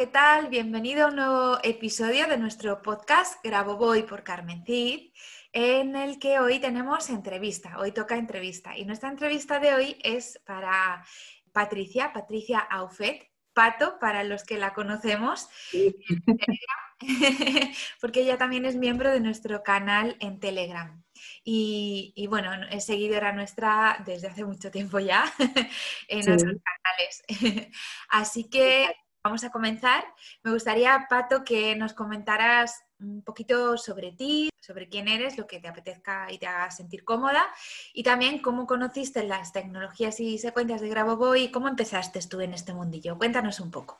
¿Qué tal? Bienvenido a un nuevo episodio de nuestro podcast Grabo Voy por Carmen Cid, en el que hoy tenemos entrevista. Hoy toca entrevista y nuestra entrevista de hoy es para Patricia, Patricia Aufet, Pato, para los que la conocemos, porque ella también es miembro de nuestro canal en Telegram. Y, bueno, es seguidora nuestra desde hace mucho tiempo ya en nuestros canales. Así que Vamos a comenzar. Me gustaría, Pato, que nos comentaras un poquito sobre ti, sobre quién eres, lo que te apetezca y te haga sentir cómoda, y también cómo conociste las tecnologías y secuencias de Grabovoi y cómo empezaste tú en este mundillo. Cuéntanos un poco.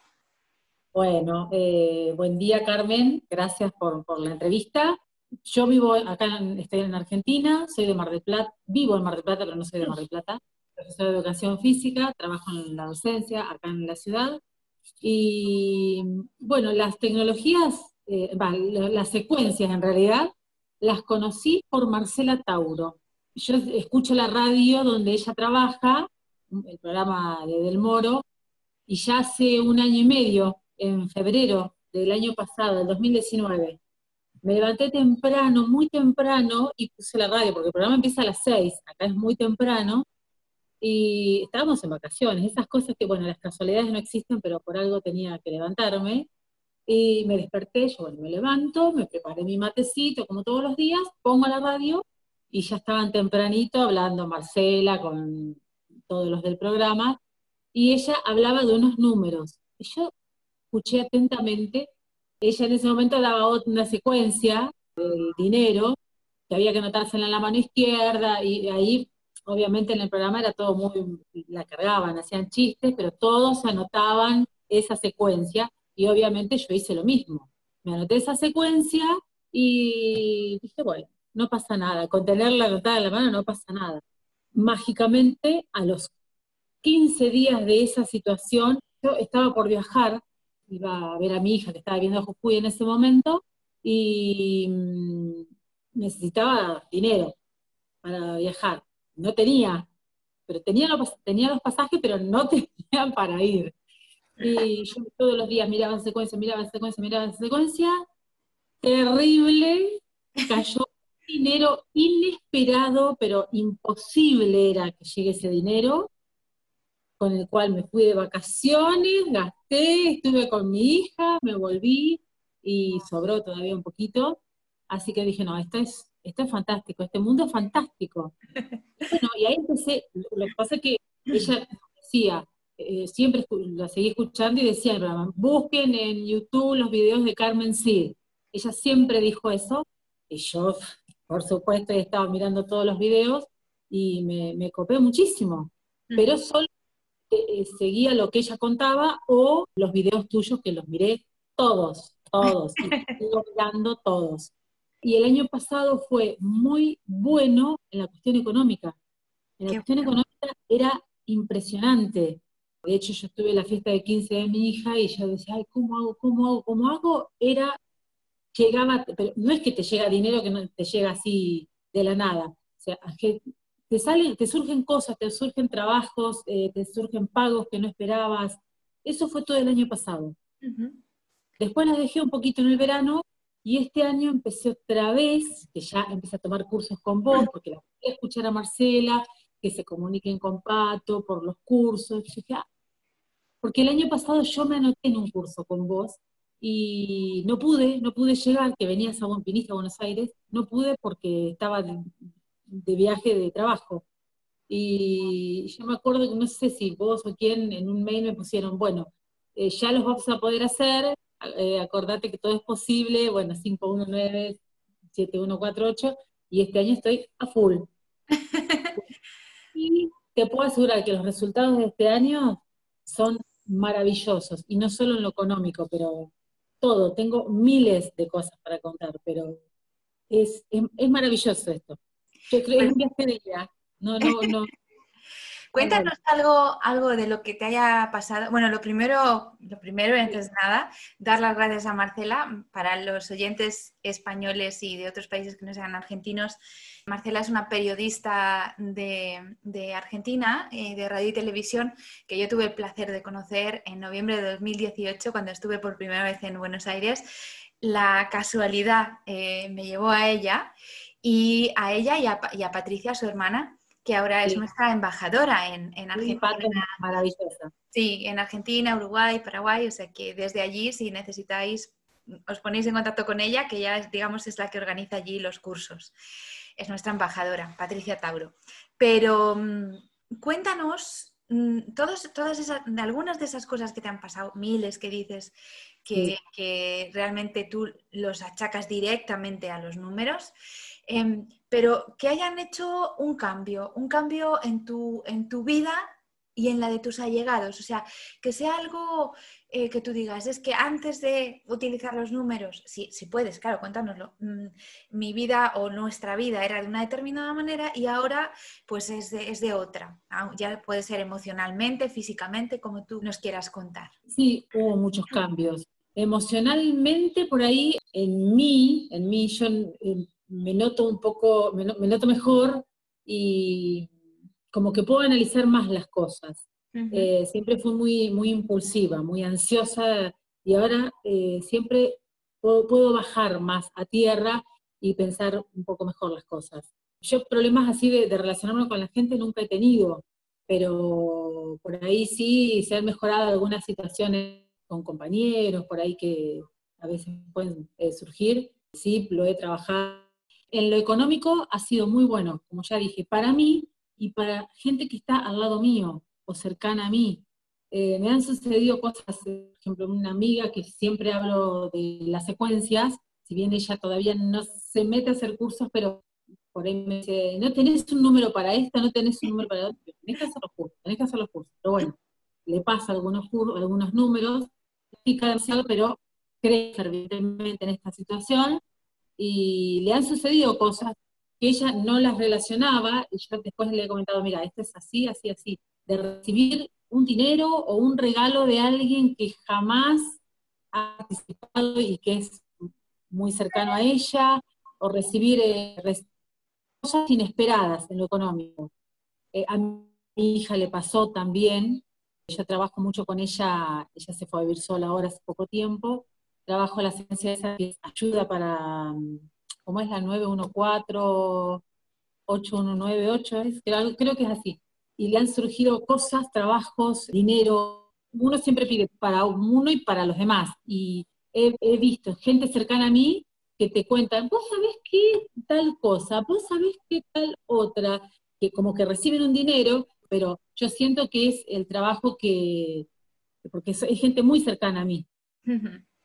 Bueno, eh, buen día Carmen, gracias por, la entrevista. Yo vivo acá, estoy en Argentina, soy de Mar del Plata, vivo en Mar del Plata, pero no soy de Mar del Plata. Profesor de educación física, trabajo en la docencia acá en la ciudad y bueno, las tecnologías, eh, las secuencias en realidad, las conocí por Marcela Tauro. Yo escucho la radio donde ella trabaja, el programa de Del Moro, y ya hace un año y medio, en febrero del año pasado, del 2019, me levanté temprano, muy temprano, y puse la radio, porque el programa empieza a las 6, acá es muy temprano, y estábamos en vacaciones, esas cosas que, bueno, las casualidades no existen, pero por algo tenía que levantarme. Y me desperté, yo bueno, me levanto, me preparé mi matecito como todos los días, pongo la radio y ya estaban tempranito hablando Marcela con todos los del programa, y ella hablaba de unos números. Y yo escuché atentamente, ella en ese momento daba una secuencia del dinero, que había que anotársela en la mano izquierda, y ahí obviamente en el programa era todo muy, la cargaban, hacían chistes, pero todos anotaban esa secuencia y obviamente yo hice lo mismo. Me anoté esa secuencia y dije, bueno, no pasa nada, con tenerla anotada en la mano no pasa nada. Mágicamente, a los 15 días de esa situación, yo estaba por viajar, iba a ver a mi hija que estaba viendo a Jujuy en ese momento, y mm, necesitaba dinero para viajar no tenía, pero tenía los, pasajes, pero no tenía para ir. Y yo todos los días miraba en secuencia, miraba en secuencia, miraba en secuencia, terrible, cayó dinero inesperado, pero imposible era que llegue ese dinero, con el cual me fui de vacaciones, gasté, estuve con mi hija, me volví y sobró todavía un poquito. Así que dije, no, esto es esto es fantástico, este mundo es fantástico. Bueno, y ahí empecé, lo que pasa es que ella decía, eh, siempre la seguí escuchando y decía, busquen en YouTube los videos de Carmen Cid. Ella siempre dijo eso, y yo, por supuesto, he estado mirando todos los videos y me, me copé muchísimo, pero solo eh, eh, seguía lo que ella contaba o los videos tuyos que los miré todos, todos, y sigo mirando todos. Y el año pasado fue muy bueno en la cuestión económica. En la cuestión económica era impresionante. De hecho, yo estuve en la fiesta de 15 de mi hija y yo decía, ay, ¿cómo hago? ¿Cómo hago? ¿Cómo hago? Era, llegaba, pero no es que te llega dinero que no te llega así de la nada. O sea, que te salen, te surgen cosas, te surgen trabajos, eh, te surgen pagos que no esperabas. Eso fue todo el año pasado. Después las dejé un poquito en el verano y este año empecé otra vez, que ya empecé a tomar cursos con vos, porque la quería escuchar a Marcela, que se comuniquen con Pato por los cursos. Ah", porque el año pasado yo me anoté en un curso con vos y no pude, no pude llegar, que venía a Buen Pinista a Buenos Aires, no pude porque estaba de, viaje de trabajo. Y yo me acuerdo que no sé si vos o quién en un mail me pusieron, bueno, eh, ya los vamos a poder hacer, eh, acordate que todo es posible, bueno, 519, 7148, y este año estoy a full. y te puedo asegurar que los resultados de este año son maravillosos, y no solo en lo económico, pero todo, tengo miles de cosas para contar, pero es, es, maravilloso esto. Yo creo que es un viaje de ella. No, no, no. Cuéntanos algo, algo de lo que te haya pasado. Bueno, lo primero, lo primero, antes de nada, dar las gracias a Marcela. Para los oyentes españoles y de otros países que no sean argentinos, Marcela es una periodista de, Argentina, eh, de radio y televisión, que yo tuve el placer de conocer en noviembre de 2018, cuando estuve por primera vez en Buenos Aires. La casualidad eh, me llevó a ella y a ella y a Patricia, su hermana, que ahora es nuestra embajadora en, en Argentina. Maravillosa. Sí, en Argentina, Uruguay, Paraguay, o sea que desde allí, si necesitáis, os ponéis en contacto con ella, que ya, digamos, es la que organiza allí los cursos. Es nuestra embajadora, Patricia Tauro. Pero mm, cuéntanos mm, todas, esas, algunas de esas cosas que te han pasado, miles que dices que, que realmente tú los achacas directamente a los números. Em, pero que hayan hecho un cambio, un cambio en tu, en tu vida y en la de tus allegados. O sea, que sea algo eh, que tú digas, es que antes de utilizar los números, si, si puedes, claro, cuéntanoslo, mm, mi vida o nuestra vida era de una determinada manera y ahora pues es de, es de otra. Ya puede ser emocionalmente, físicamente, como tú nos quieras contar. Sí, hubo muchos cambios. Emocionalmente, por ahí, en mí, en mí, yo me noto un poco, me, noto mejor y como que puedo analizar más las cosas. Eh, siempre fui muy, muy impulsiva, muy ansiosa y ahora eh, siempre puedo, bajar más a tierra y pensar un poco mejor las cosas. Yo problemas así de, de, relacionarme con la gente nunca he tenido, pero por ahí sí se han mejorado algunas situaciones con compañeros, por ahí que a veces pueden eh, surgir. Sí, lo he trabajado en lo económico ha sido muy bueno, como ya dije, para mí y para gente que está al lado mío o cercana a mí. Eh, me han sucedido cosas, por ejemplo, una amiga que siempre hablo de las secuencias, si bien ella todavía no se mete a hacer cursos, pero por ahí me dice, no tenés un número para esta, no tenés un número para otro, tenés que hacer los cursos, tenés que hacer los cursos. Pero bueno, le pasa algunos, algunos números, demasiado, pero cree fervientemente en esta situación, y le han sucedido cosas que ella no las relacionaba, y yo después le he comentado, mira, esto es así, así, así, de recibir un dinero o un regalo de alguien que jamás ha participado y que es muy cercano a ella, o recibir eh, cosas inesperadas en lo económico. Eh, a mi hija le pasó también, yo trabajo mucho con ella, ella se fue a vivir sola ahora hace poco tiempo, trabajo la ciencia esa que ayuda para, ¿cómo es la 914, 8198? Es, creo, creo que es así. Y le han surgido cosas, trabajos, dinero. Uno siempre pide para uno y para los demás. Y he, visto gente cercana a mí que te cuentan, vos sabés qué tal cosa, vos sabés qué tal otra, que como que reciben un dinero, pero yo siento que es el trabajo que, porque es, gente muy cercana a mí.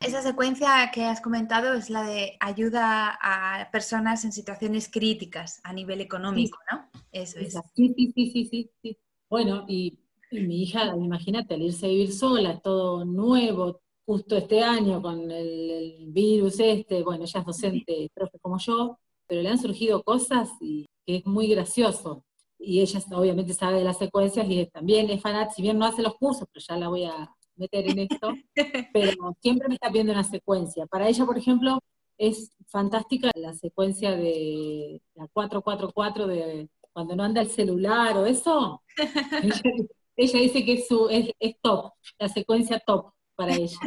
Esa secuencia que has comentado es la de ayuda a personas en situaciones críticas a nivel económico, ¿no? Eso es. Sí, sí, sí, sí, sí. Bueno, y, mi hija, imagínate, al irse a vivir sola, todo nuevo, justo este año con el, virus este, bueno, ella es docente, profe como yo, pero le han surgido cosas y que es muy gracioso. Y ella obviamente sabe de las secuencias y también es fanática, si bien no hace los cursos, pero ya la voy a, meter en esto, pero siempre me está viendo una secuencia. Para ella, por ejemplo, es fantástica la secuencia de la 444 de cuando no anda el celular o eso. ella, dice que es, su, es, top, la secuencia top para ella.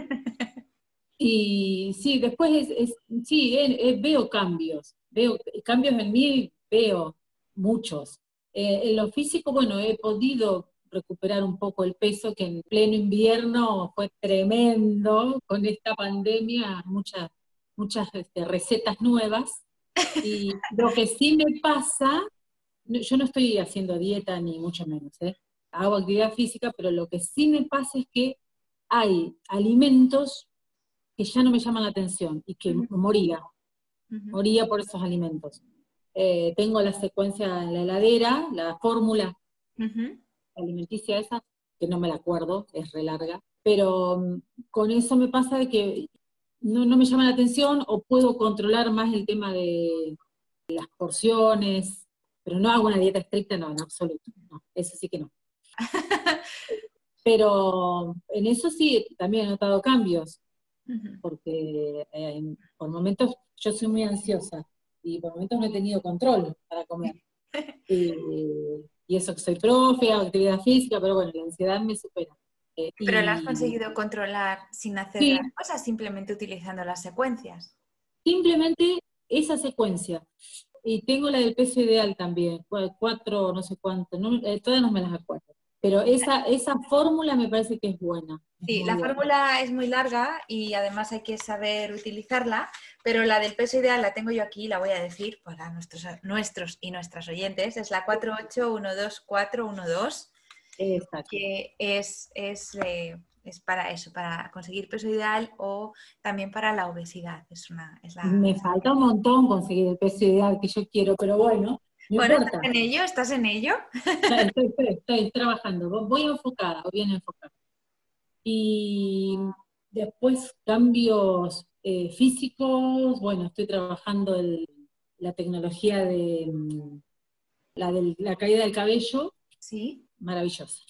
Y sí, después es, sí, veo cambios, veo cambios en mí, veo muchos. Eh, en lo físico, bueno, he podido recuperar un poco el peso, que en pleno invierno fue tremendo, con esta pandemia, muchas, muchas este, recetas nuevas. Y lo que sí me pasa, yo no estoy haciendo dieta ni mucho menos, ¿eh? hago actividad física, pero lo que sí me pasa es que hay alimentos que ya no me llaman la atención y que moría, moría por esos alimentos. Eh, tengo la secuencia en la heladera, la fórmula alimenticia esa, que no me la acuerdo, es re larga, pero mm, con eso me pasa de que no, me llama la atención o puedo controlar más el tema de las porciones, pero no hago una dieta estricta, no, en absoluto, eso sí que no. pero en eso sí, también he notado cambios, porque eh, por momentos yo soy muy ansiosa y por momentos no he tenido control para comer. y eso que soy profe, hago actividad física, pero bueno, la ansiedad me supera. Eh, pero la has conseguido controlar sin hacer las cosas, simplemente utilizando las secuencias. Simplemente esa secuencia. Y tengo la del peso ideal también, cuatro, no sé cuánto, no, eh, todas no me las acuerdo. Pero esa, esa fórmula me parece que es buena. Sí, la fórmula es muy larga y además hay que saber utilizarla, pero la del peso ideal la tengo yo aquí, la voy a decir para nuestros, nuestros y nuestras oyentes, es la 4812412, Exacto. que es, es, eh, es, para eso, para conseguir peso ideal o también para la obesidad. Es una, es la... Me falta un montón conseguir el peso ideal que yo quiero, pero bueno, bueno, ¿estás en ello? ¿Estás en ello? Estoy, estoy, trabajando, voy enfocada, voy bien enfocada. Y después cambios eh, físicos, bueno, estoy trabajando la tecnología de mm, la, caída del cabello. Sí. Maravillosa.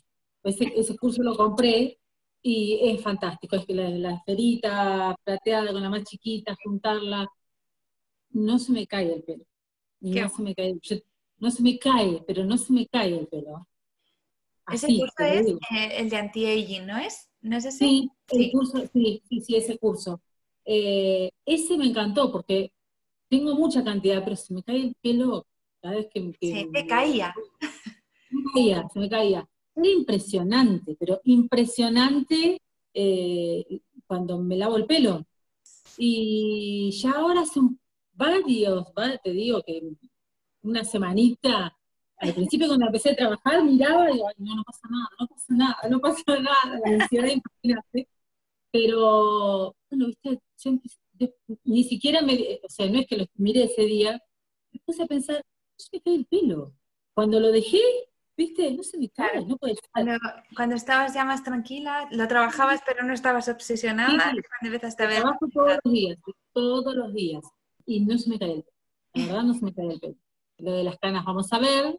Ese, ese curso lo compré y es fantástico. Es que la, la esferita plateada con la más chiquita, juntarla, no se me cae el pelo. No se me cae. No se me cae, pero no se me cae el pelo. ese curso es eh, el de anti-aging, ¿no es? ¿No es ese? Sí, el curso, sí, sí, sí, ese curso. Eh, ese me encantó porque tengo mucha cantidad, pero se me cae el pelo cada vez que... se te caía. Se me caía, se me caía. Era impresionante, pero impresionante eh, cuando me lavo el pelo. Y ya ahora son varios, te digo que una semanita, al principio cuando empecé a trabajar miraba y digo, no, no pasa nada, no pasa nada, no pasa nada, la ansiedad imagínate. Pero, bueno, viste, ni siquiera me, o sea, no es que lo miré ese día, me puse a pensar, se me cae el pelo. Cuando lo dejé, viste, no se me cae, no puede cuando, cuando, estabas ya más tranquila, lo trabajabas pero no estabas obsesionada, sí, empezaste a ver... Trabajo todos los días, todos los días y no se me cae el pelo. La verdad no se me cae el pelo. Lo de las canas vamos a ver.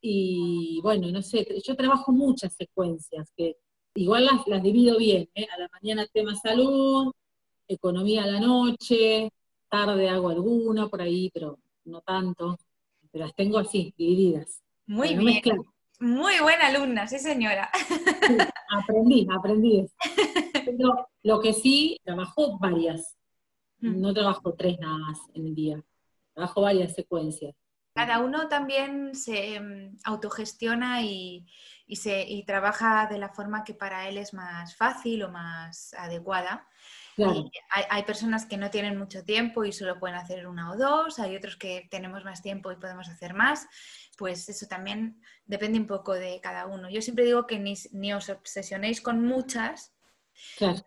Y bueno, no sé, yo trabajo muchas secuencias, que igual las, las divido bien. ¿eh? A la mañana tema salud, economía a la noche, tarde hago alguna por ahí, pero no tanto. Pero las tengo así, divididas. Muy bien. Muy buena alumna, sí señora. aprendí, aprendí. Pero lo que sí, trabajo varias Mm. No trabajo tres nada más en el día, trabajo varias secuencias. Cada uno también se mm, autogestiona y, se, y trabaja de la forma que para él es más fácil o más adecuada. hay, personas que no tienen mucho tiempo y solo pueden hacer una o dos, hay otros que tenemos más tiempo y podemos hacer más. Pues eso también depende un poco de cada uno. Yo siempre digo que ni, ni os obsesionéis con muchas,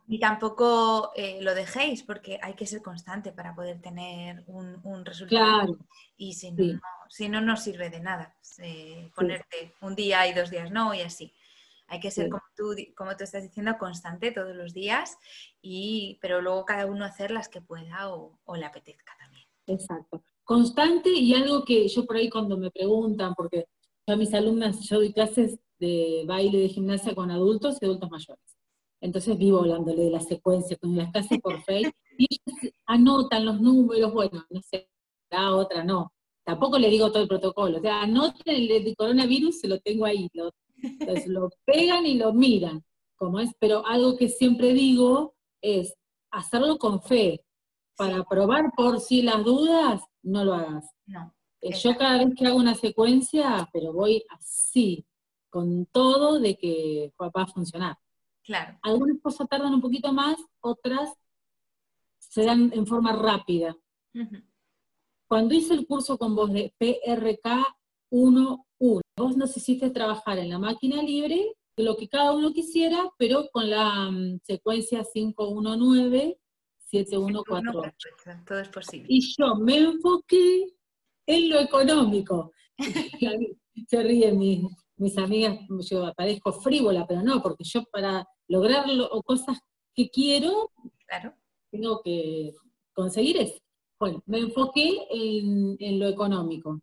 y tampoco eh, lo dejéis, porque hay que ser constante para poder tener un, resultado. Y si no, si no, no sirve de nada eh, ponerte un día y dos días no y así. Hay que ser, como, tú, como tú estás diciendo, constante todos los días, y, pero luego cada uno hacer las que pueda o, o le apetezca también. Exacto. Constante y algo que yo por ahí cuando me preguntan, porque a mis alumnas, yo doy clases de baile de gimnasia con adultos y adultos mayores. Entonces vivo hablándole de la secuencia con las clases por Facebook, y ellos anotan los números, bueno, no sé, la otra no. Tampoco le digo todo el protocolo, o sea, anoten el de coronavirus, se lo tengo ahí, lo, entonces lo pegan y lo miran, como es, pero algo que siempre digo es hacerlo con fe, para probar por si las dudas, no lo hagas. No. Eh, yo cada vez que hago una secuencia, pero voy así, con todo de que va a funcionar. Claro. Algunas cosas tardan un poquito más, otras se dan en forma rápida. Cuando hice el curso con vos de PRK 1.1, vos necesitaste trabajar en la máquina libre, lo que cada uno quisiera, pero con la mm, secuencia 519, 7148. Todo es posible. Y yo me enfoqué en lo económico. Se ríen mis, mis amigas, yo aparezco frívola, pero no, porque yo para lograr cosas que quiero, claro. tengo que conseguir eso. Bueno, me enfoqué en, lo económico.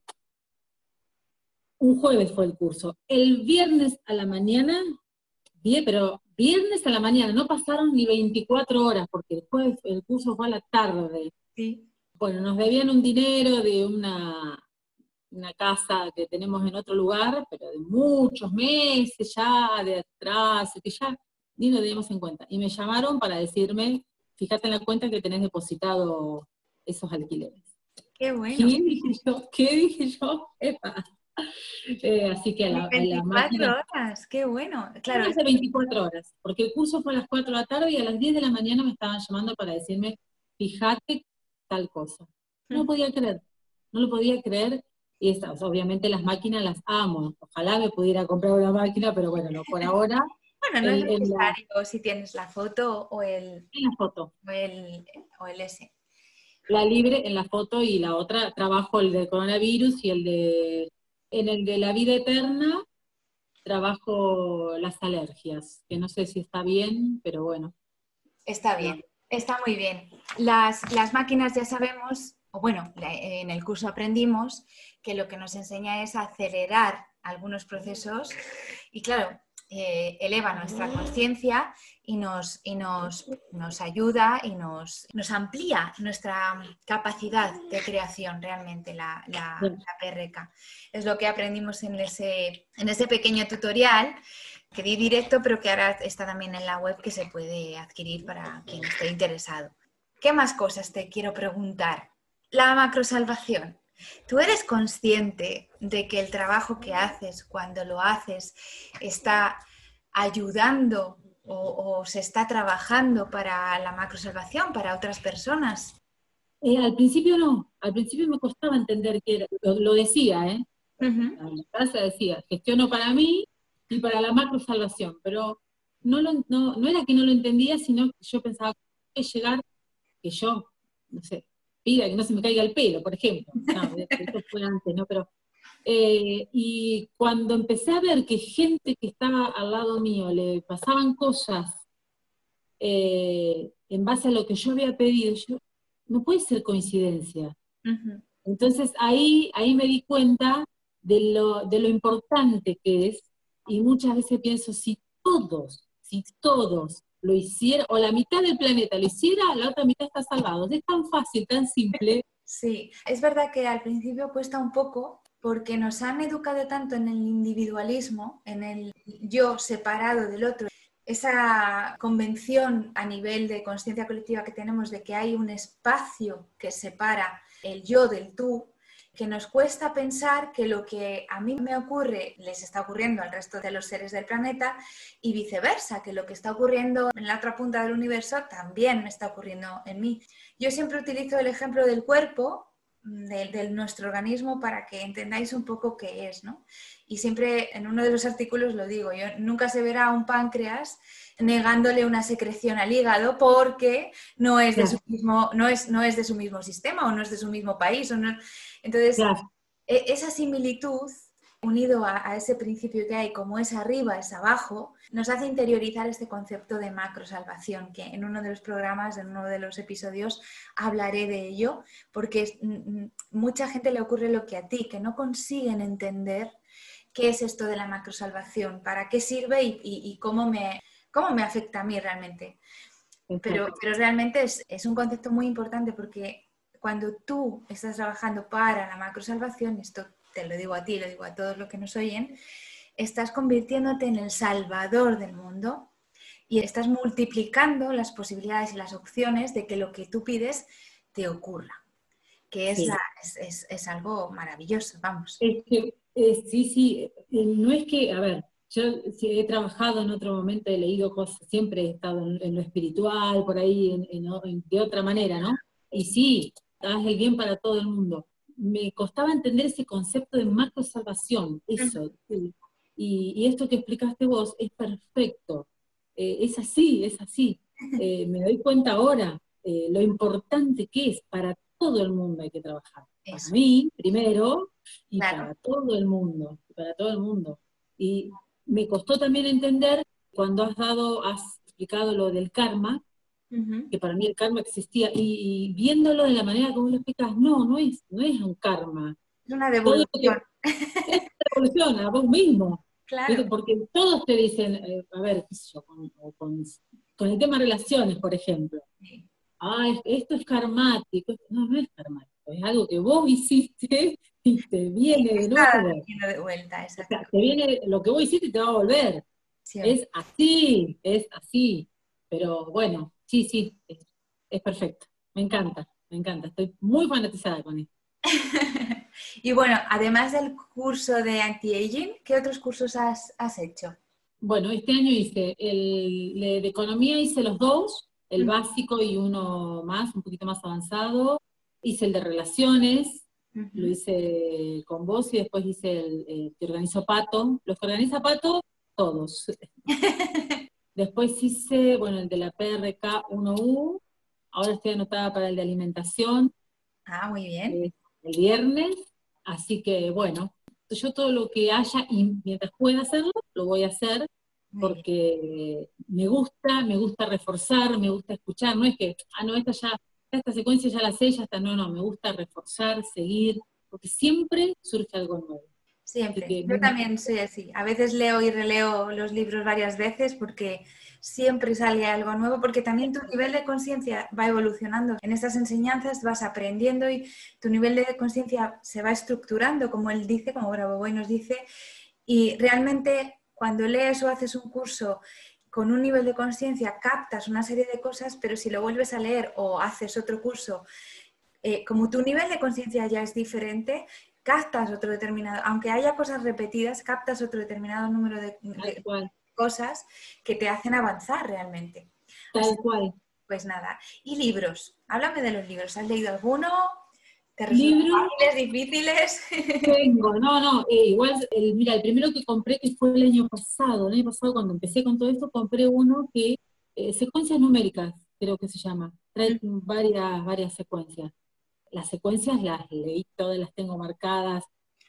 Un jueves fue el curso. El viernes a la mañana, bien, pero viernes a la mañana, no pasaron ni 24 horas, porque después el curso fue a la tarde. Sí. Bueno, nos debían un dinero de una, una casa que tenemos en otro lugar, pero de muchos meses ya, de atrás, que ya ni lo teníamos en cuenta. Y me llamaron para decirme, fíjate en la cuenta que tenés depositado esos alquileres. Qué bueno. ¿Qué dije yo? ¿Qué dije yo? Epa. Eh, así que a la, 24 horas, qué bueno. Claro. Hace 24 horas, porque el curso fue a las 4 de la tarde y a las 10 de la mañana me estaban llamando para decirme, fíjate tal cosa. No lo podía creer, no lo podía creer. Y estas, obviamente las máquinas las amo. Ojalá me pudiera comprar una máquina, pero bueno, no, por ahora. bueno, no es necesario si tienes la foto o el. En la foto. O el, o el S la libre en la foto y la otra trabajo el de coronavirus y el de, en el de la vida eterna trabajo las alergias, que no sé si está bien, pero bueno. Está bien, está muy bien. Las, las máquinas ya sabemos, o bueno, en el curso aprendimos que lo que nos enseña es acelerar algunos procesos y claro, eh, eleva nuestra conciencia y, nos, y nos, nos, ayuda y nos, nos, amplía nuestra capacidad de creación realmente, la, la, PRK. Es lo que aprendimos en ese, en ese pequeño tutorial que di directo, pero que ahora está también en la web que se puede adquirir para quien esté interesado. ¿Qué más cosas te quiero preguntar? La macrosalvación. ¿Tú eres consciente de que el trabajo que haces cuando lo haces está ayudando o, se está trabajando para la macrosalvación, para otras personas? Eh, al principio no, al principio me costaba entender que lo, decía, ¿eh? La casa decía, gestiono para mí y para la macrosalvación, pero no, no, era que no lo entendía, sino que yo pensaba que llegar, que yo, no sé, que no se me caiga el pelo, por ejemplo. No, fue antes, ¿no? Pero, eh, y cuando empecé a ver que gente que estaba al lado mío le pasaban cosas eh, en base a lo que yo había pedido, yo, no puede ser coincidencia. Entonces ahí, ahí me di cuenta de lo, de lo importante que es, y muchas veces pienso, si todos, si todos lo hiciera, o la mitad del planeta lo hiciera, la otra mitad está salvado. Es tan fácil, tan simple. Sí, es verdad que al principio cuesta un poco porque nos han educado tanto en el individualismo, en el yo separado del otro, esa convención a nivel de conciencia colectiva que tenemos de que hay un espacio que separa el yo del tú, que nos cuesta pensar que lo que a mí me ocurre les está ocurriendo al resto de los seres del planeta y viceversa, que lo que está ocurriendo en la otra punta del universo también me está ocurriendo en mí. Yo siempre utilizo el ejemplo del cuerpo, de, nuestro organismo, para que entendáis un poco qué es, ¿no? Y siempre en uno de los artículos lo digo, yo nunca se verá un páncreas negándole una secreción al hígado porque no es de su mismo, no es, no es de su mismo sistema o no es de su mismo país. O no, entonces, e, esa similitud unido a, ese principio que hay, como es arriba, es abajo, nos hace interiorizar este concepto de macrosalvación, que en uno de los programas, en uno de los episodios, hablaré de ello, porque mm, mm, mucha gente le ocurre lo que a ti, que no consiguen entender qué es esto de la macrosalvación, para qué sirve y, cómo, me, cómo me afecta a mí realmente. Pero, pero realmente es, es un concepto muy importante porque cuando tú estás trabajando para la macrosalvación, esto te lo digo a ti, lo digo a todos los que nos oyen, estás convirtiéndote en el salvador del mundo y estás multiplicando las posibilidades y las opciones de que lo que tú pides te ocurra, que es, es, algo maravilloso, vamos. Es que, sí, sí, no es que, a ver, yo he trabajado en otro momento, he leído cosas, siempre he estado en, lo espiritual, por ahí, de otra manera, ¿no? Y sí, haz el bien para todo el mundo. Me costaba entender ese concepto de macro salvación, eso. Y, esto que explicaste vos es perfecto. Eh, es así, es así. Eh, me doy cuenta ahora eh, lo importante que es para todo el mundo hay que trabajar. Para mí, primero, y para todo el mundo, para todo el mundo. Y me costó también entender cuando has dado, has explicado lo del karma, que para mí el karma existía, y, viéndolo de la manera como lo explicas, no, no es, no es un karma. Es una devolución. es una devolución a vos mismo. Claro. Porque todos te dicen, eh, a ver, qué sé yo, con, el tema de relaciones, por ejemplo. Ah, esto es karmático. No, no es karmático, es algo que vos hiciste y te viene de nuevo. de vuelta, te viene, lo que vos hiciste te va a volver. Es así, es así. Pero bueno, sí, sí, es, perfecto. Me encanta, me encanta. Estoy muy fanatizada con esto. y bueno, además del curso de anti-aging, ¿qué otros cursos has, hecho? Bueno, este año hice el de economía, hice los dos, el básico y uno más, un poquito más avanzado. Hice el de relaciones, lo hice con vos y después hice el que organizó Pato. Los que organiza Pato, todos. después hice, bueno, el de la PRK 1U, ahora estoy anotada para el de alimentación. Ah, muy bien. Eh, el viernes, así que bueno, yo todo lo que haya y mientras pueda hacerlo, lo voy a hacer porque me gusta, me gusta reforzar, me gusta escuchar, no es que, ah, no, esta ya, esta secuencia ya la sé, ya está, no, no, me gusta reforzar, seguir, porque siempre surge algo nuevo. Siempre, yo también soy así, a veces leo y releo los libros varias veces porque siempre sale algo nuevo, porque también tu nivel de conciencia va evolucionando. En estas enseñanzas vas aprendiendo y tu nivel de conciencia se va estructurando, como él dice, como Bravo Boy nos dice, y realmente cuando lees o haces un curso con un nivel de conciencia captas una serie de cosas, pero si lo vuelves a leer o haces otro curso, eh, como tu nivel de conciencia ya es diferente, captas otro determinado, aunque haya cosas repetidas, captas otro determinado número de, cosas que te hacen avanzar realmente. Tal cual. Pues nada. Y libros. Háblame de los libros. ¿Has leído alguno? ¿Te libros difíciles? Tengo, no, no, eh, igual, mira, el primero que compré, que fue el año pasado, el año pasado cuando empecé con todo esto, compré uno que, eh, secuencias numéricas, creo que se llama, trae varias, varias secuencias. Las secuencias las leí todas, las tengo marcadas.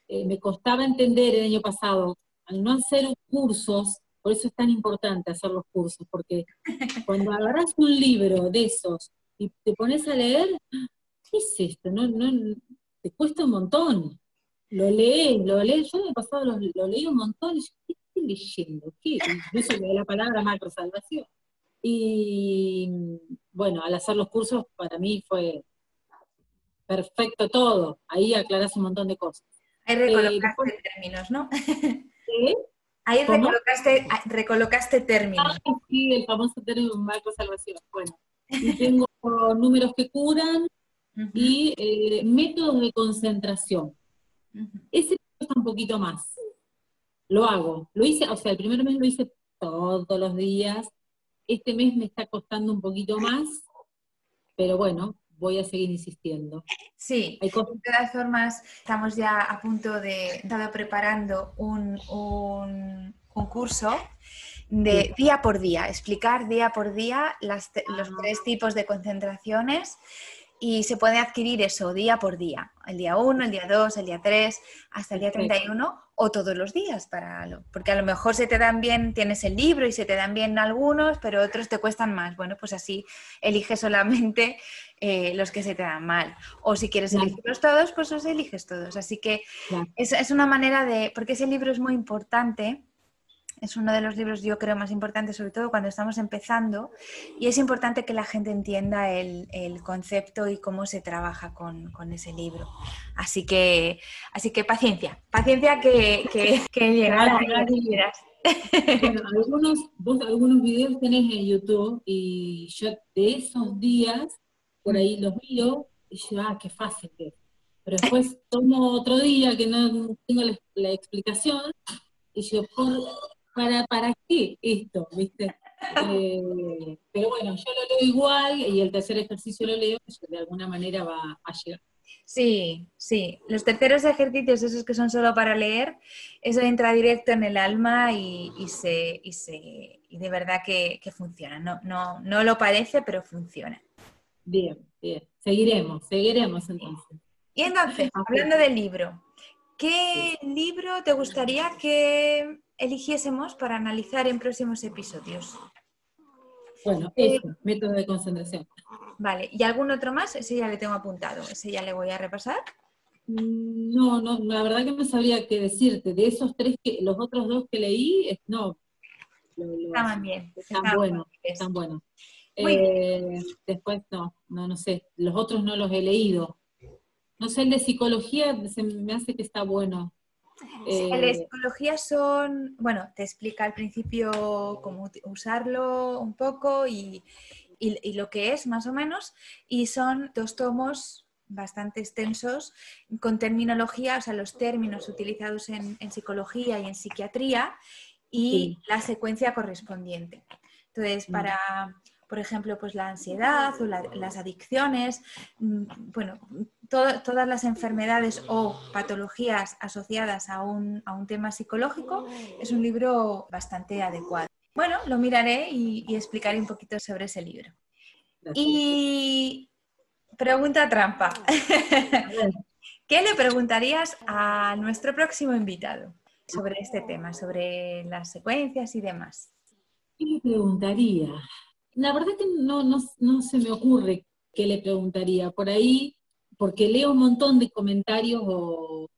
Eh, me costaba entender el año pasado, al no hacer cursos, por eso es tan importante hacer los cursos, porque cuando agarras un libro de esos y te pones a leer, ¿qué es esto? No, no, te cuesta un montón. Lo lees, lo lees, yo en el pasado lo, leí un montón y yo, ¿qué estoy leyendo? ¿Qué? Eso de la palabra macro salvación. Y bueno, al hacer los cursos para mí fue perfecto todo. Ahí aclaras un montón de cosas. Ahí recolocaste eh, términos, ¿no? ¿Sí? Ahí recolocaste, ah, recolocaste términos. Ah, sí, el famoso término macro salvación. Bueno, y tengo números que curan, y eh, métodos de concentración. Ese cuesta un poquito más. Lo hago. Lo hice, o sea, el primer mes lo hice todos los días. Este mes me está costando un poquito más, pero bueno, voy a seguir insistiendo. Sí, de todas formas, estamos ya a punto de, estar preparando un, un, curso de día por día, explicar día por día las, los ah. tres tipos de concentraciones y se puede adquirir eso día por día, el día 1, el día 2, el día 3, hasta el día 31 o todos los días, para lo, porque a lo mejor se te dan bien, tienes el libro y se te dan bien algunos, pero otros te cuestan más. Bueno, pues así eliges solamente eh, los que se te dan mal. O si quieres elegirlos todos, pues los eliges todos. Así que es, es una manera de, porque ese libro es muy importante es uno de los libros, yo creo, más importantes, sobre todo cuando estamos empezando, y es importante que la gente entienda el, concepto y cómo se trabaja con, ese libro. Así que, así que paciencia, paciencia que, que, que llegará. algunos, vos algunos videos tenés en YouTube y yo de esos días, por ahí los miro y yo, ah, qué fácil que Pero después tomo otro día que no tengo la, explicación y yo, por, ¿para, para qué esto? ¿Viste? Eh, pero bueno, yo lo leo igual y el tercer ejercicio lo leo, de alguna manera va a llegar. Sí, sí. Los terceros ejercicios, esos que son solo para leer, eso entra directo en el alma y, se, y, se, y de verdad que, funciona. No, no, no lo parece, pero funciona. Bien, bien. Seguiremos, seguiremos entonces. Y entonces, hablando del libro, ¿qué libro te gustaría que eligiésemos para analizar en próximos episodios? Bueno, eso, método de concentración. Vale, ¿y algún otro más? Ese ya le tengo apuntado, ese ya le voy a repasar. Mm, no, no, la verdad que no sabría qué decirte. De esos tres, que los otros dos que leí, no. estaban bien. Están buenos, están buenos. Eh, después, no, no, no sé. Los otros no los he leído. No sé, el de psicología se me hace que está bueno. Sí, eh, psicología son, bueno, te explica al principio cómo usarlo un poco y, lo que es más o menos, y son dos tomos bastante extensos con terminología, o sea, los términos utilizados en, psicología y en psiquiatría y la secuencia correspondiente. Entonces, mm. para, por ejemplo, pues la ansiedad o las adicciones, mm, bueno, todas las enfermedades o patologías asociadas a un, tema psicológico, es un libro bastante adecuado. Bueno, lo miraré y, explicaré un poquito sobre ese libro. Y pregunta trampa. ¿Qué le preguntarías a nuestro próximo invitado sobre este tema, sobre las secuencias y demás? ¿Qué le preguntaría? La verdad que no, no, se me ocurre qué le preguntaría. Por ahí, porque leo un montón de comentarios o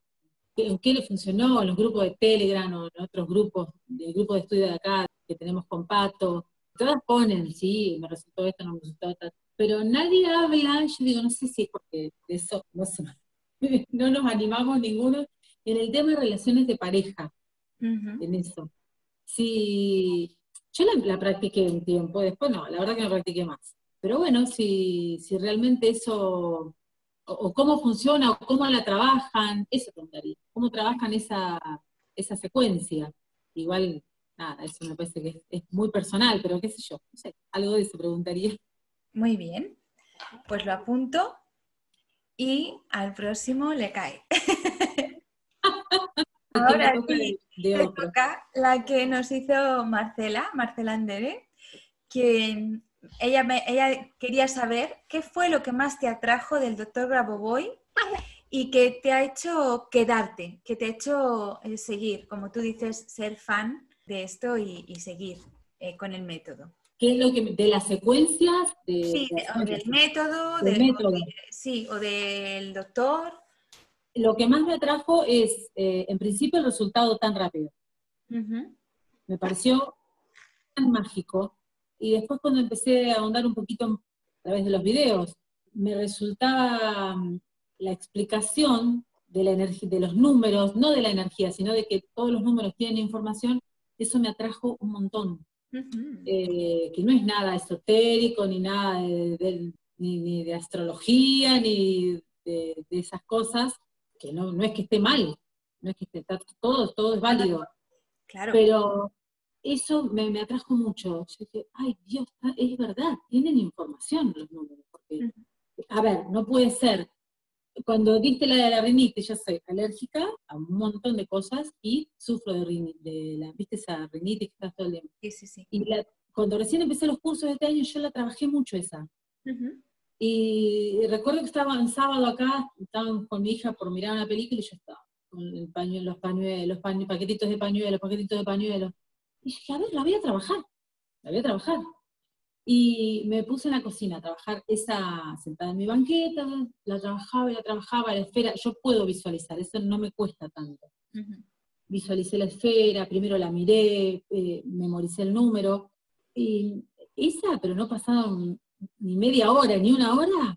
qué, le funcionó en los grupos de Telegram o en otros grupos, del grupo de estudio de acá que tenemos con Pato. Todas ponen, sí, me resultó esto, no me resultó esto. Pero nadie habla, yo digo, no sé si es porque de eso no, no nos animamos ninguno en el tema de relaciones de pareja, en eso. Sí, yo la, practiqué un tiempo, después no, la verdad que no practiqué más. Pero bueno, si, si realmente eso, o, cómo funciona, o cómo la trabajan, eso preguntaría. ¿Cómo trabajan esa, esa secuencia? Igual, nada, eso me parece que es, muy personal, pero qué sé yo, no sé, algo de eso preguntaría. Muy bien, pues lo apunto y al próximo le cae. Ahora sí, toca la que nos hizo Marcela, Marcela Andere, que ella, ella quería saber qué fue lo que más te atrajo del doctor Grabovoi y que te ha hecho quedarte, que te ha hecho eh, seguir, como tú dices, ser fan de esto y, seguir eh, con el método. ¿Qué es lo que de las secuencias? sí, o del método, método. sí, o del doctor lo que más me atrajo es, eh, en principio, el resultado tan rápido. Me pareció tan mágico. Y después cuando empecé a ahondar un poquito a través de los videos, me resultaba mm, la explicación de la energía, de los números, no de la energía, sino de que todos los números tienen información, eso me atrajo un montón. Eh, que no es nada esotérico, ni nada de, ni, de astrología, ni de, de, esas cosas, que no, no es que esté mal, no es que esté, todo, todo es válido. Claro. Pero eso me, me atrajo mucho. Yo dije, ay Dios, es verdad, tienen información los números. Porque, a ver, no puede ser. Cuando diste la de la rinitis, yo soy alérgica a un montón de cosas y sufro de rinitis, de la, ¿viste esa rinitis que estás todo el día? Sí, sí, sí. Y cuando recién empecé los cursos de este año, yo la trabajé mucho esa. Y recuerdo que estaba en sábado acá, estaban con mi hija por mirar una película y yo estaba con el pañuelo, los pañuelos, los paquetitos de pañuelos, paquetitos de pañuelos. Y dije, a ver, la voy a trabajar, la voy a trabajar. Y me puse en la cocina a trabajar esa, sentada en mi banqueta, la trabajaba y la trabajaba, la esfera, yo puedo visualizar, eso no me cuesta tanto. Visualicé la esfera, primero la miré, eh, memoricé el número, y esa, pero no pasaron ni media hora, ni una hora,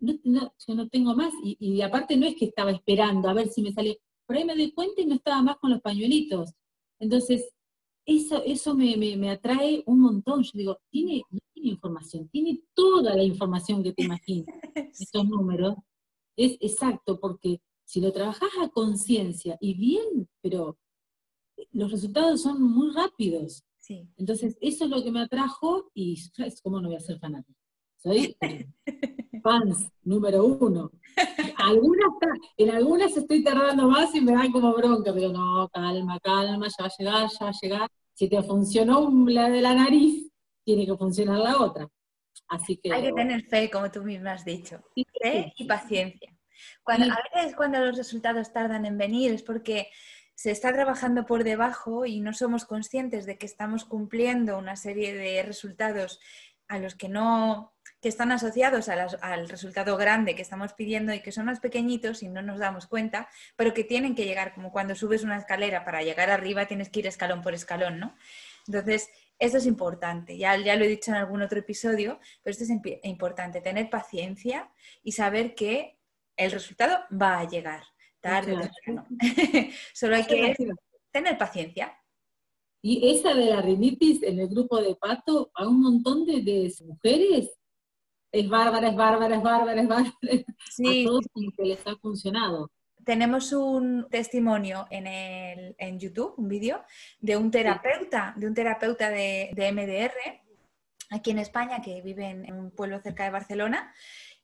yo no tengo más. Y, aparte no es que estaba esperando a ver si me salía. Por ahí me di cuenta y no estaba más con los pañuelitos. Entonces, eso, eso me, atrae un montón. Yo digo, tiene, tiene información, tiene toda la información que te imaginas, estos números. Es exacto, porque si lo trabajas a conciencia y bien, pero los resultados son muy rápidos. Sí. Entonces, eso es lo que me atrajo y es como no voy a ser fanático. Soy fans número uno. Algunas, en algunas estoy tardando más y me dan como bronca, pero no, calma, calma, ya va a llegar, ya va a llegar. Si te funcionó la de la nariz, tiene que funcionar la otra. Así que, Hay que tener fe, como tú misma has dicho. Fe y paciencia. Cuando, a veces cuando los resultados tardan en venir es porque se está trabajando por debajo y no somos conscientes de que estamos cumpliendo una serie de resultados a los que no que están asociados al resultado grande que estamos pidiendo y que son más pequeñitos y no nos damos cuenta, pero que tienen que llegar, como cuando subes una escalera para llegar arriba tienes que ir escalón por escalón, ¿no? Entonces, eso es importante, ya, ya lo he dicho en algún otro episodio, pero esto es importante, tener paciencia y saber que el resultado va a llegar, tarde o temprano. Solo hay que tener paciencia. Y esa de la rinitis en el grupo de Pato, a un montón de, de mujeres es bárbara, es bárbara, es bárbara, es bárbara. Sí. A todos que les ha funcionado. Tenemos un testimonio en, el, en YouTube, un vídeo, de un terapeuta, de un terapeuta de, de, MDR aquí en España, que vive en, un pueblo cerca de Barcelona,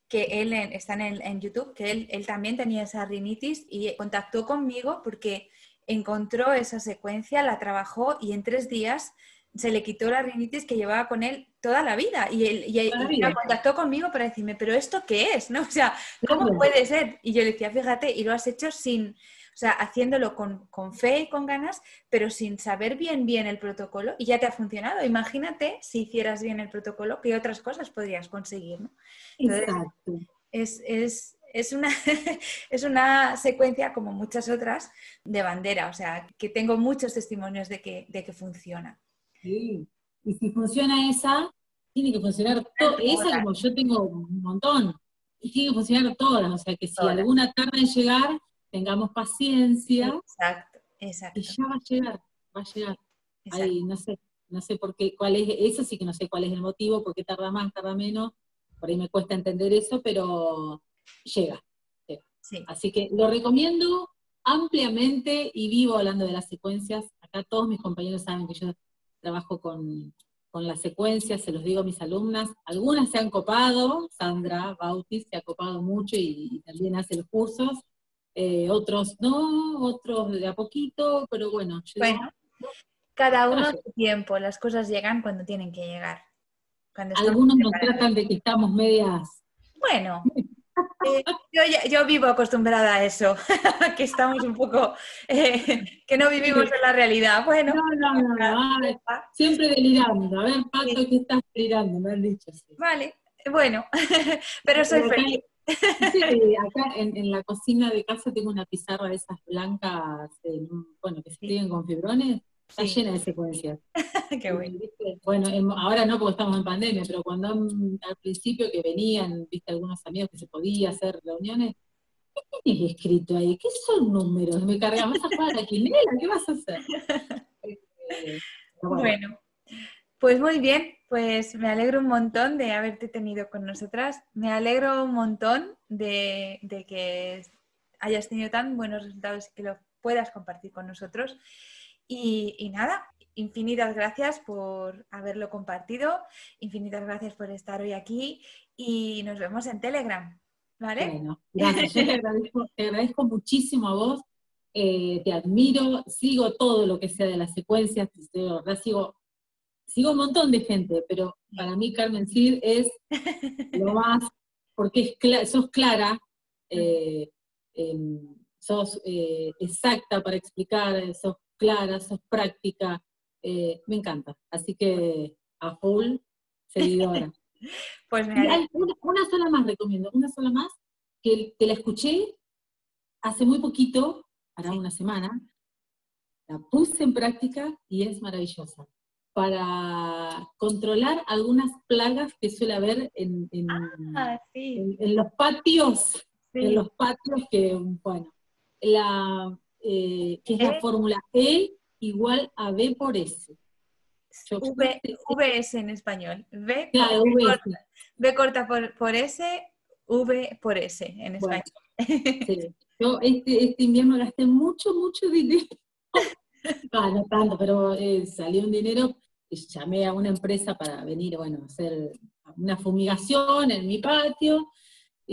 que él está en, en YouTube, que él, él, también tenía esa rinitis y contactó conmigo porque encontró esa secuencia, la trabajó y en tres días se le quitó la rinitis que llevaba con él toda la vida. Y él y, contactó conmigo para decirme, ¿pero esto qué es? ¿No? O sea, ¿cómo puede ser? Y yo le decía, fíjate, y lo has hecho sin, o sea, haciéndolo con, con, fe y con ganas, pero sin saber bien bien el protocolo y ya te ha funcionado. Imagínate si hicieras bien el protocolo, qué otras cosas podrías conseguir, ¿no? Exacto. Es, es, es una, es una secuencia, como muchas otras, de bandera, o sea, que tengo muchos testimonios de que, de que funciona. Sí. Y si funciona esa, tiene que funcionar toda. Esa como yo tengo un montón. Y tiene que funcionar todas. O sea que si alguna tarda en llegar, tengamos paciencia. Exacto, exacto. Y ya va a llegar, va a llegar. Ahí, no sé, no sé por qué, cuál es, eso sí que no sé cuál es el motivo, por qué tarda más, tarda menos. Por ahí me cuesta entender eso, pero llega. Sí. Así que lo recomiendo ampliamente y vivo hablando de las secuencias. Acá todos mis compañeros saben que yo trabajo con, con las secuencias, se los digo a mis alumnas, algunas se han copado, Sandra Bautis se ha copado mucho y, también hace los cursos, eh, otros no, otros de a poquito, pero bueno. bueno, cada uno a su tiempo, las cosas llegan cuando tienen que llegar. Algunos nos tratan de que estamos medias... Bueno, Eh, yo, vivo acostumbrada a eso, que estamos un poco, eh, que no vivimos en la realidad. Bueno, no, no, no, siempre delirando. A ver, Pato, que estás delirando, me han dicho así. Vale, bueno, pero soy feliz. Sí, acá en, la cocina de casa tengo una pizarra de esas blancas, bueno, que se siguen con fibrones, Está llena de secuencias. Qué bueno. Bueno, ahora no porque estamos en pandemia, pero cuando al principio que venían, viste, algunos amigos que se podía hacer reuniones, ¿qué tienes escrito ahí? ¿Qué son números? Me cargamos a jugar a Quinela, ¿qué vas a hacer? Este, bueno. Pues muy bien, pues me alegro un montón de haberte tenido con nosotras. Me alegro un montón de, de que hayas tenido tan buenos resultados y que lo puedas compartir con nosotros. Y, nada, infinitas gracias por haberlo compartido, infinitas gracias por estar hoy aquí y nos vemos en Telegram. ¿Vale? Bueno, gracias. Yo te agradezco, muchísimo a vos, eh, te admiro, sigo todo lo que sea de las secuencias, sigo, sigo un montón de gente, pero para mí Carmen Cid es lo más, porque es sos clara, eh, em, sos eh, exacta para explicar, sos clara, sos práctica, eh, me encanta. Así que a full, seguidora. pues una, una, sola más recomiendo, una sola más, que, te la escuché hace muy poquito, para una semana, la puse en práctica y es maravillosa. Para controlar algunas plagas que suele haber en, en, ah, los patios, en los patios que, bueno, la, eh, que es la fórmula E igual a B por S. v, VS en español. V, corta, por, S, V por S en español. Yo este, este, invierno gasté mucho, mucho dinero no, no tanto, pero eh, salió un dinero, llamé a una empresa para venir, bueno, a hacer una fumigación en mi patio,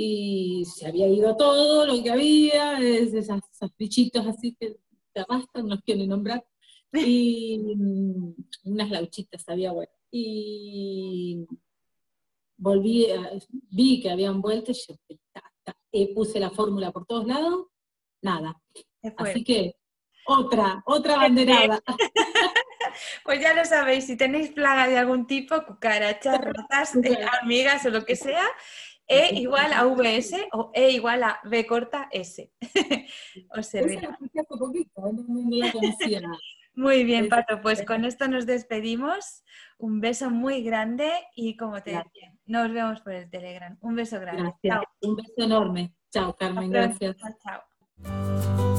y se había ido todo lo que había, esos, bichitos así que te arrastran, no los quiero nombrar, y mm, unas lauchitas había, bueno, y volví, vi que habían vuelto y eh, puse la fórmula por todos lados, nada. Así que otra, otra banderada. Pues ya lo sabéis, si tenéis plaga de algún tipo, cucarachas, ratas, eh, hormigas o lo que sea, E igual a VS o E igual a B corta S. Os servirá. Muy bien, Pato, pues con esto nos despedimos. Un beso muy grande y como te decía, nos vemos por el Telegram. Un beso grande. Un beso enorme. Chao, Carmen, gracias. Chao.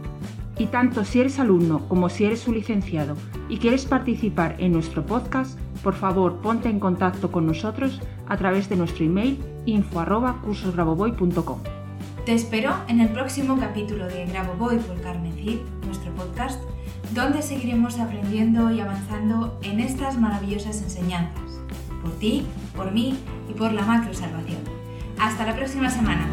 Y tanto si eres alumno como si eres un licenciado y quieres participar en nuestro podcast, por favor ponte en contacto con nosotros a través de nuestro email info.cursosgraboboy.com. Te espero en el próximo capítulo de Graboboy por Carmen Cid, nuestro podcast, donde seguiremos aprendiendo y avanzando en estas maravillosas enseñanzas, por ti, por mí y por la macro salvación. Hasta la próxima semana.